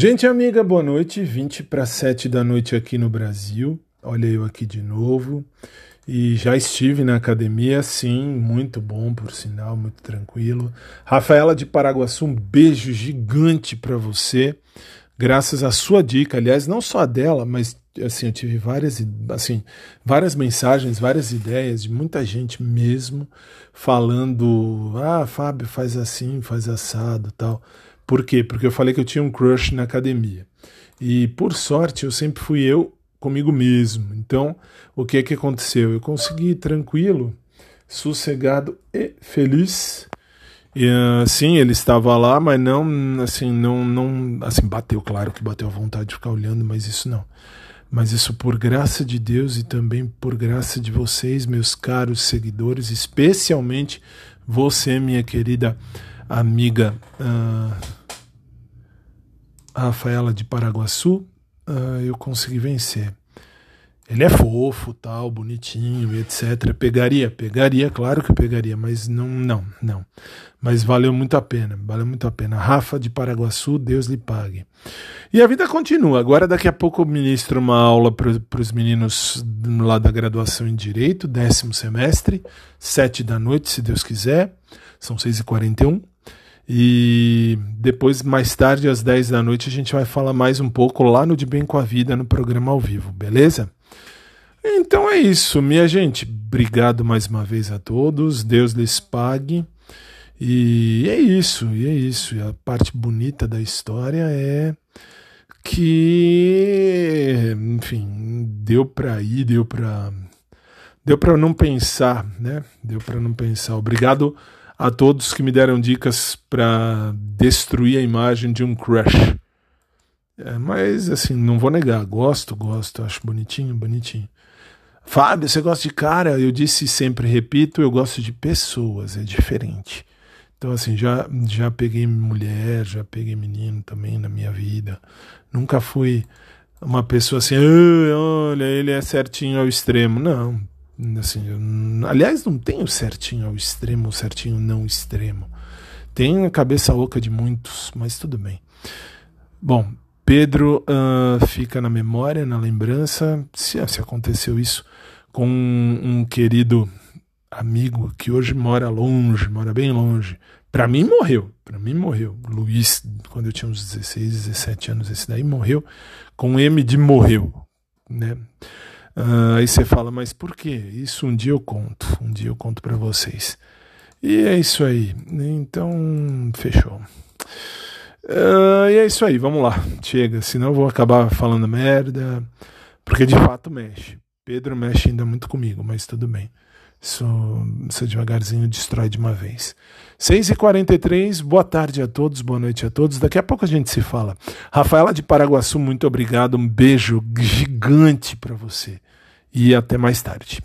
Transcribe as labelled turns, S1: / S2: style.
S1: Gente amiga, boa noite. 20 para 7 da noite aqui no Brasil. Olha eu aqui de novo. E já estive na academia, sim, muito bom, por sinal, muito tranquilo. Rafaela de Paraguaçu, um beijo gigante para você. Graças à sua dica, aliás, não só dela, mas assim, eu tive várias, assim, várias mensagens, várias ideias de muita gente mesmo falando: "Ah, Fábio, faz assim, faz assado", tal. Por quê? Porque eu falei que eu tinha um crush na academia. E por sorte, eu sempre fui eu comigo mesmo. Então, o que é que aconteceu? Eu consegui tranquilo, sossegado e feliz. E assim, ele estava lá, mas não, assim, não, não, assim, bateu, claro que bateu a vontade de ficar olhando, mas isso não. Mas isso por graça de Deus e também por graça de vocês, meus caros seguidores, especialmente você, minha querida amiga uh, Rafaela de Paraguaçu, uh, eu consegui vencer. Ele é fofo, tal, bonitinho, etc. Pegaria, pegaria, claro que pegaria, mas não, não, não. Mas valeu muito a pena, valeu muito a pena. Rafa de Paraguaçu, Deus lhe pague. E a vida continua. Agora, daqui a pouco, eu ministro uma aula para os meninos lá da graduação em Direito, décimo semestre, sete da noite, se Deus quiser. São seis e quarenta e um. E depois, mais tarde, às 10 da noite, a gente vai falar mais um pouco lá no De Bem com a Vida, no programa ao vivo, beleza? Então é isso, minha gente. Obrigado mais uma vez a todos. Deus lhes pague. E é isso, e é isso. E a parte bonita da história é que, enfim, deu para ir, deu para deu para não pensar, né? Deu para não pensar. Obrigado a todos que me deram dicas para destruir a imagem de um crush. É, mas assim, não vou negar, gosto, gosto, acho bonitinho, bonitinho. Fábio, você gosta de cara? Eu disse sempre, repito, eu gosto de pessoas, é diferente. Então, assim, já, já peguei mulher, já peguei menino também na minha vida. Nunca fui uma pessoa assim, olha, ele é certinho ao extremo. Não, Assim, eu, aliás, não tenho certinho ao extremo, certinho não extremo. Tem a cabeça oca de muitos, mas tudo bem. Bom, Pedro uh, fica na memória, na lembrança, se, se aconteceu isso com um, um, querido amigo que hoje mora longe, mora bem longe. Para mim morreu, para mim morreu. Luiz, quando eu tinha uns 16, 17 anos, esse daí morreu com M de morreu, né? Uh, aí você fala, mas por quê? Isso um dia eu conto, um dia eu conto para vocês. E é isso aí. Então, fechou. Uh, e é isso aí, vamos lá. Chega, senão eu vou acabar falando merda, porque de fato mexe. Pedro mexe ainda muito comigo, mas tudo bem. Isso, isso devagarzinho destrói de uma vez. 6h43, boa tarde a todos, boa noite a todos. Daqui a pouco a gente se fala. Rafaela de Paraguaçu, muito obrigado. Um beijo gigante para você. E até mais tarde.